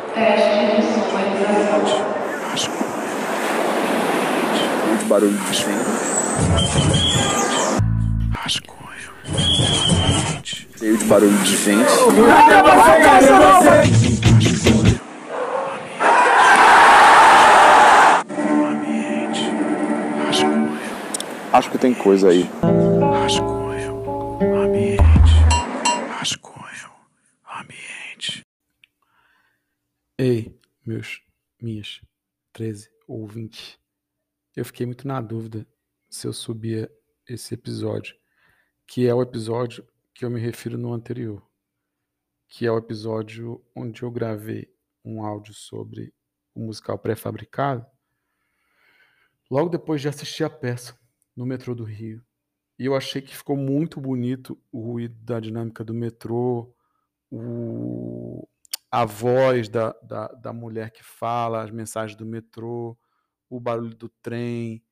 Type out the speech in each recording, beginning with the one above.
Teste de sonorização. Muito barulho de vento. Cheio de barulho de vento. Acho que tem coisa aí. Rascunho, Ei, meus, minhas 13 ouvintes. Eu fiquei muito na dúvida se eu subia esse episódio, que é o episódio que eu me refiro no anterior, que é o episódio onde eu gravei um áudio sobre o musical pré-fabricado, logo depois de assistir a peça no metrô do Rio. E eu achei que ficou muito bonito o ruído da dinâmica do metrô, o, a voz da, da, da mulher que fala, as mensagens do metrô, o barulho do trem,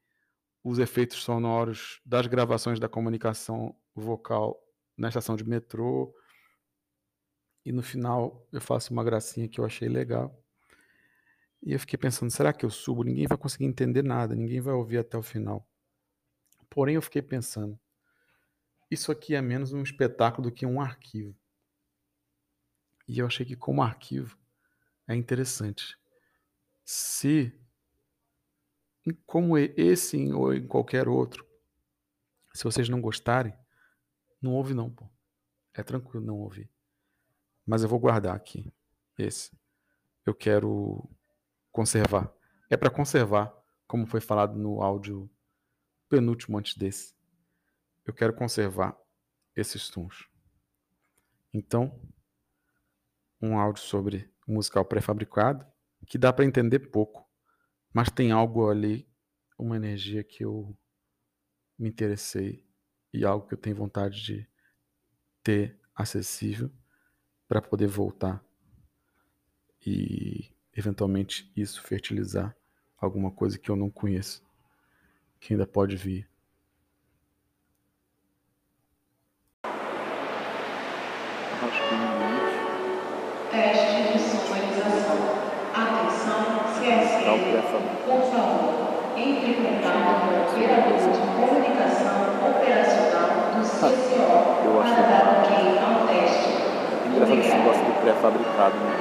os efeitos sonoros das gravações da comunicação vocal na estação de metrô. E no final eu faço uma gracinha que eu achei legal. E eu fiquei pensando, será que eu subo? Ninguém vai conseguir entender nada, ninguém vai ouvir até o final. Porém, eu fiquei pensando, isso aqui é menos um espetáculo do que um arquivo. E eu achei que como arquivo é interessante. Se como esse ou em qualquer outro, se vocês não gostarem, não ouve não, pô. É tranquilo não ouvir. Mas eu vou guardar aqui esse. Eu quero conservar. É para conservar, como foi falado no áudio penúltimo antes desse. Eu quero conservar esses tons. Então, um áudio sobre musical pré-fabricado, que dá para entender pouco, mas tem algo ali, uma energia que eu me interessei e algo que eu tenho vontade de ter acessível para poder voltar e eventualmente isso fertilizar alguma coisa que eu não conheço, que ainda pode vir. Teste de sonorização. Atenção, CSN. Por favor, entre em contato com o operador de comunicação operacional do CCO Eu acho para dar ok ao teste. Engraçado esse negócio do pré-fabricado, né?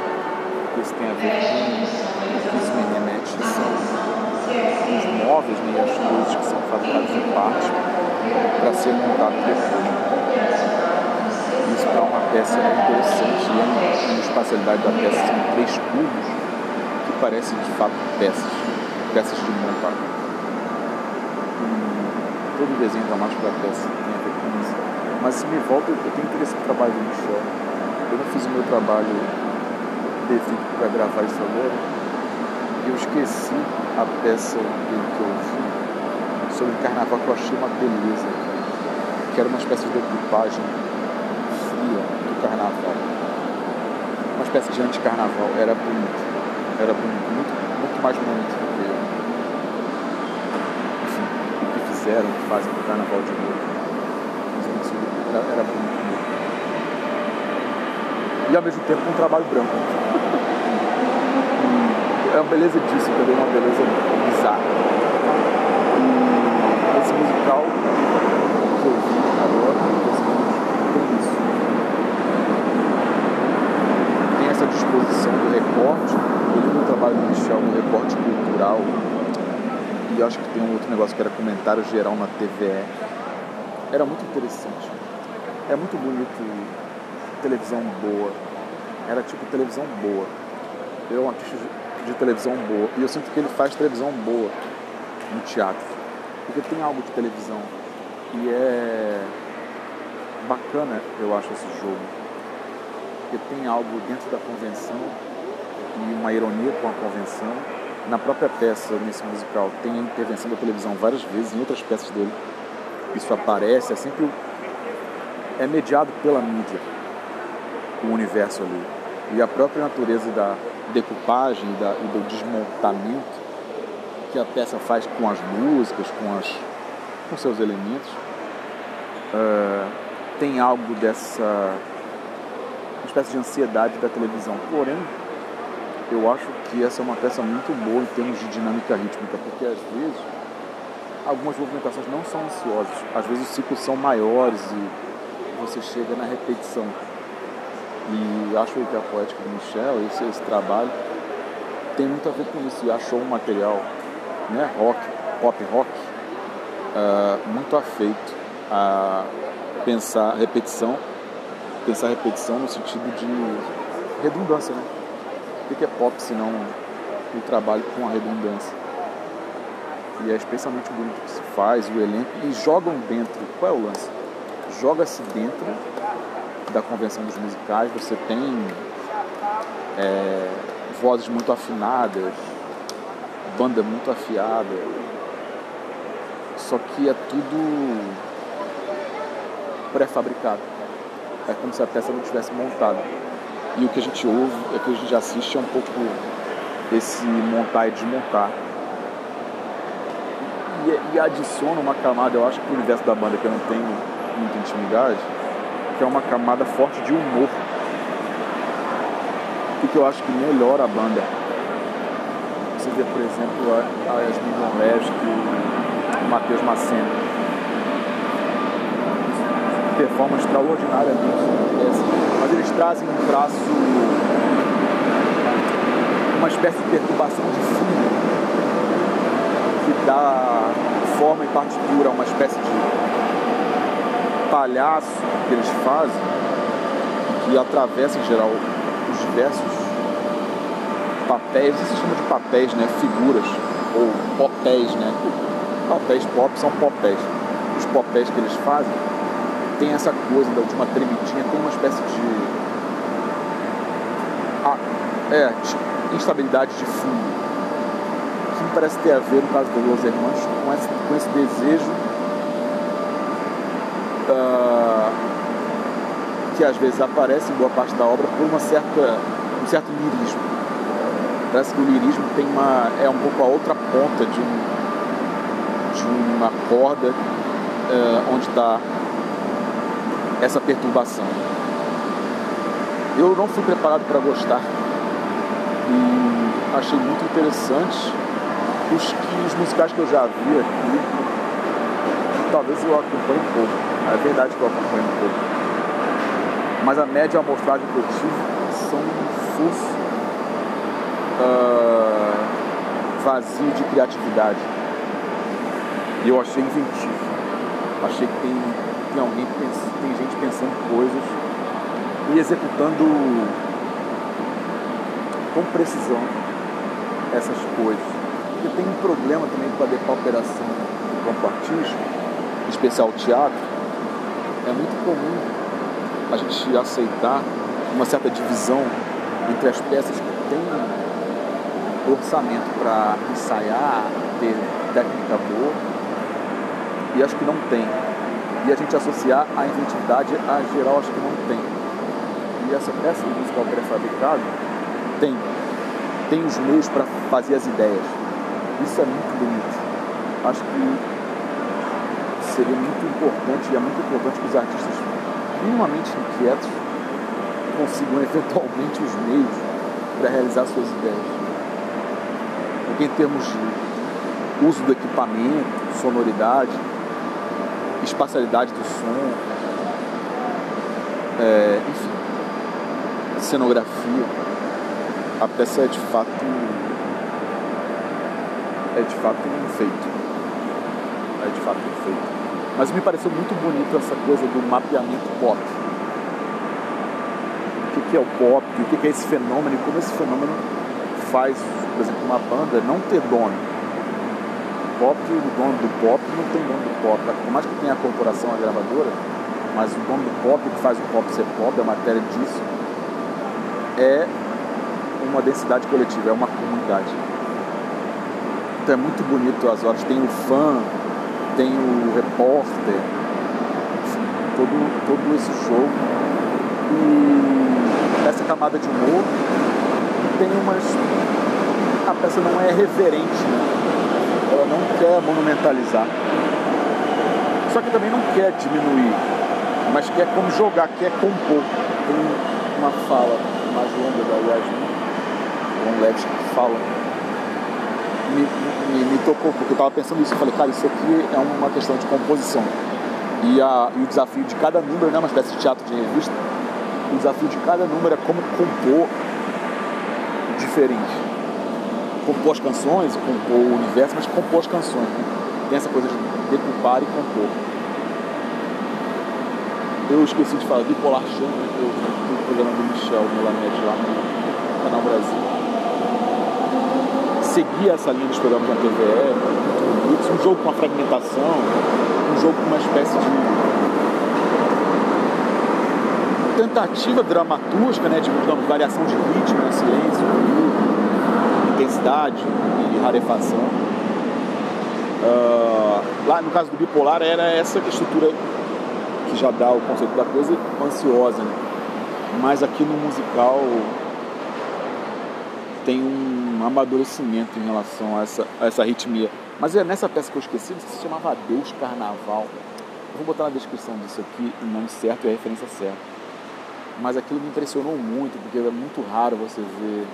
Isso tem a ver com o que isso sonorização. me remete são Atenção, os móveis né, as coisas que são fabricadas em parte para ser montado depois. Peça é interessante e é uma espacialidade da peça são três cubos que parecem de fato peças, peças de montar. Hum, todo desenho dramático da peça tem a ver com isso. Mas se me volta, eu tenho interesse no trabalho do Michel. Eu não fiz o meu trabalho devido para gravar isso agora. Eu esqueci a peça que eu vi sobre carnaval que eu achei uma beleza. Que era uma espécie de decupagem carnaval. Uma espécie de anti-carnaval. Era bonito. Era bonito. Muito, muito mais bonito do que enfim, o que fizeram, o que fazem com o carnaval de novo. Isso Era, era bonito mesmo. E ao mesmo tempo um trabalho branco. É uma beleza disso, também uma beleza bizarra. E esse musical que eu vi agora, esse vídeo, tem isso. Tem essa disposição do recorte. Eu do Michel no recorte cultural. E eu acho que tem um outro negócio que era comentário geral na TVE. Era muito interessante. É muito bonito televisão boa. Era tipo televisão boa. Ele é um artista de, de televisão boa. E eu sinto que ele faz televisão boa no teatro. Porque tem algo de televisão. E é bacana, eu acho, esse jogo. Porque tem algo dentro da convenção e uma ironia com a convenção. Na própria peça, nesse musical, tem a intervenção da televisão várias vezes, em outras peças dele. Isso aparece, é sempre. é mediado pela mídia, o universo ali. E a própria natureza da decupagem da, e do desmontamento que a peça faz com as músicas, com, as, com seus elementos, ah, tem algo dessa uma espécie de ansiedade da televisão. Porém, eu acho que essa é uma peça muito boa em termos de dinâmica rítmica, porque às vezes algumas movimentações não são ansiosas, às vezes os ciclos são maiores e você chega na repetição. E acho que a poética do Michel, esse, esse trabalho, tem muito a ver com isso. E achou um material né, rock, pop rock, uh, muito afeito a pensar repetição, pensar repetição no sentido de redundância, né? O que é pop se não o trabalho com a redundância? E é especialmente bonito que se faz, o elenco, e jogam dentro. Qual é o lance? Joga-se dentro da convenção dos musicais, você tem é, vozes muito afinadas, banda muito afiada, só que é tudo pré-fabricado. É como se a peça não tivesse montada. E o que a gente ouve, é o que a gente assiste é um pouco esse montar e desmontar. E, e adiciona uma camada, eu acho que o universo da banda que eu não tenho muita intimidade, que é uma camada forte de humor. O que eu acho que melhora a banda. Você vê, por exemplo, a, Yasmin e o Matheus Macena. Performance extraordinária nisso. Mas eles trazem um traço, uma espécie de perturbação de fundo que dá forma e partitura a uma espécie de palhaço que eles fazem, que atravessa em geral os diversos papéis, se chama de papéis, né? Figuras, ou popéis, né? Papéis pop são popéis. Os popéis que eles fazem tem essa coisa da última tremidinha, tem uma espécie de. Ah, é, de instabilidade de fundo. Que me parece ter a ver, no caso do Los Hermanos, com esse, com esse desejo uh, que às vezes aparece em boa parte da obra por uma certa, um certo lirismo. Parece que o lirismo tem uma, é um pouco a outra ponta de, um, de uma corda uh, onde está essa perturbação. Eu não fui preparado para gostar e achei muito interessante os, que, os musicais que eu já vi aqui. Talvez eu acompanhe um pouco. É verdade que eu acompanho um pouco. Mas a média amostragem que eu tive são um uh, vazio de criatividade. E eu achei inventivo. Achei que tem, tem alguém, tem gente pensando coisas e executando com precisão essas coisas. Porque tem um problema também com a depauperação do campo artístico, em especial o teatro, é muito comum a gente aceitar uma certa divisão entre as peças que têm orçamento para ensaiar, ter técnica boa, e as que não tem. E a gente associar a inventividade a geral, acho que não tem. E essa peça musical pré-fabricado tem. Tem os meios para fazer as ideias. Isso é muito bonito. Acho que seria muito importante, e é muito importante que os artistas minimamente inquietos consigam eventualmente os meios para realizar suas ideias. Porque em termos de uso do equipamento, sonoridade, espacialidade do som, é, enfim, cenografia, a peça é de fato é de fato um feito. É de fato um feito. Mas me pareceu muito bonito essa coisa do mapeamento pop. O que é o pop, o que é esse fenômeno e como esse fenômeno faz, por exemplo, uma banda não ter dono. Pop, o dono do pop não tem dono do pop. Por mais que tenha a corporação, a gravadora, mas o dono do pop, que faz o pop ser pop, a matéria disso, é uma densidade coletiva, é uma comunidade. Então é muito bonito as horas. Tem o fã, tem o repórter, todo, todo esse jogo. E essa camada de humor tem umas. A peça não é reverente, né? Ela não quer monumentalizar. Só que também não quer diminuir, mas quer como jogar, quer compor. Tem uma fala mais longa da Yasmin, com Levski fala me, me, me, tocou, porque eu estava pensando isso. Eu falei, cara, isso aqui é uma questão de composição. E, a, e o desafio de cada número, né, uma espécie de teatro de revista, o desafio de cada número é como compor diferente. Compor as canções, compor o universo, mas compor as canções. Né? Tem essa coisa de decupar e compor. Eu esqueci de falar, Bipolar Chama, né? eu o programa do Michel Melamed lá no Canal Brasil seguia essa linha dos programas da TVE, um jogo com uma fragmentação, um jogo com uma espécie de tentativa dramatúrgica, né, de digamos, variação de ritmo, né, silêncio, intensidade e rarefação. Uh, lá no caso do bipolar era essa estrutura que já dá o conceito da coisa ansiosa, né? mas aqui no musical tem um amadurecimento em relação a essa, a essa ritmia. Mas é nessa peça que eu esqueci, se chamava Deus Carnaval. Eu vou botar na descrição disso aqui o nome certo e a referência certa. Mas aquilo me impressionou muito, porque é muito raro você ver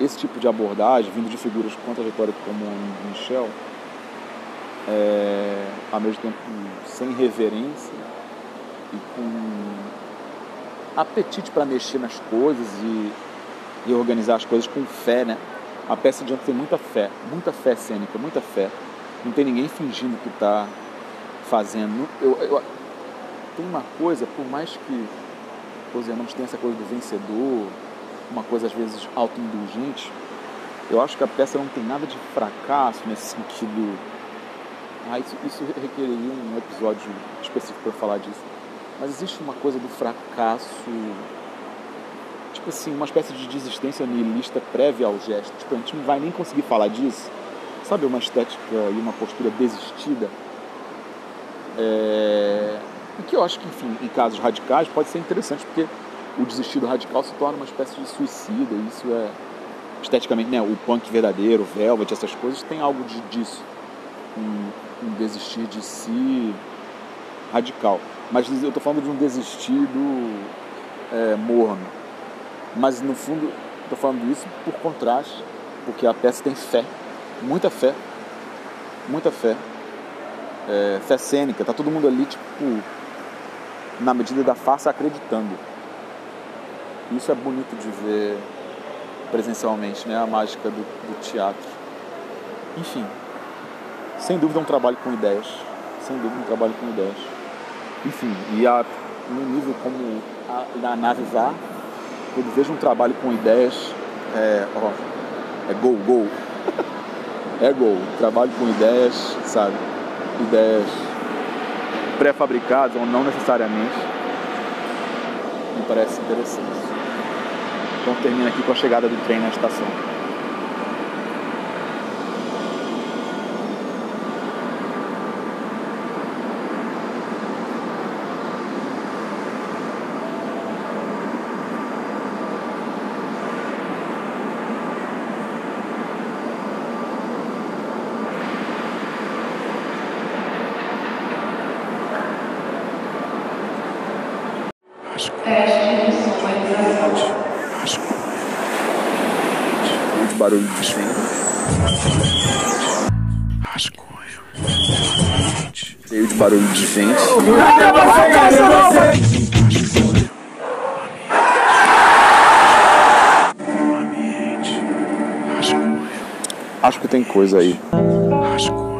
esse tipo de abordagem vindo de figuras com trajetória como o Michel, é, ao mesmo tempo sem reverência e com apetite para mexer nas coisas e e organizar as coisas com fé, né? A peça de ontem tem muita fé, muita fé cênica, muita fé. Não tem ninguém fingindo que está fazendo. Eu, eu, tem uma coisa, por mais que os irmãos tenham essa coisa do vencedor, uma coisa às vezes autoindulgente, eu acho que a peça não tem nada de fracasso nesse sentido. Ah, isso, isso requereria um episódio específico para falar disso. Mas existe uma coisa do fracasso tipo assim, uma espécie de desistência nihilista prévia ao gesto. Tipo, a gente não vai nem conseguir falar disso. Sabe, uma estética e uma postura desistida. É... Que eu acho que, enfim, em casos radicais pode ser interessante, porque o desistido radical se torna uma espécie de suicida. Isso é esteticamente, né? O punk verdadeiro, o velvet, essas coisas, tem algo de, disso. Um, um desistir de si radical. Mas eu estou falando de um desistido é, morno mas no fundo, estou falando isso por contraste, porque a peça tem fé, muita fé, muita fé, é, fé cênica, tá todo mundo ali, tipo, na medida da farsa acreditando. Isso é bonito de ver presencialmente, né? A mágica do, do teatro. Enfim, sem dúvida um trabalho com ideias. Sem dúvida um trabalho com ideias. Enfim, e a, no nível como a, a nave vá, quando vejo um trabalho com ideias, é, ó, é gol, gol. é gol. Trabalho com ideias, sabe? Ideias pré-fabricadas ou não necessariamente. Me parece interessante. Então termina aqui com a chegada do trem na estação. Muito barulho de vento. Cheio de barulho de vento. Acho que tem coisa aí. Rascunho.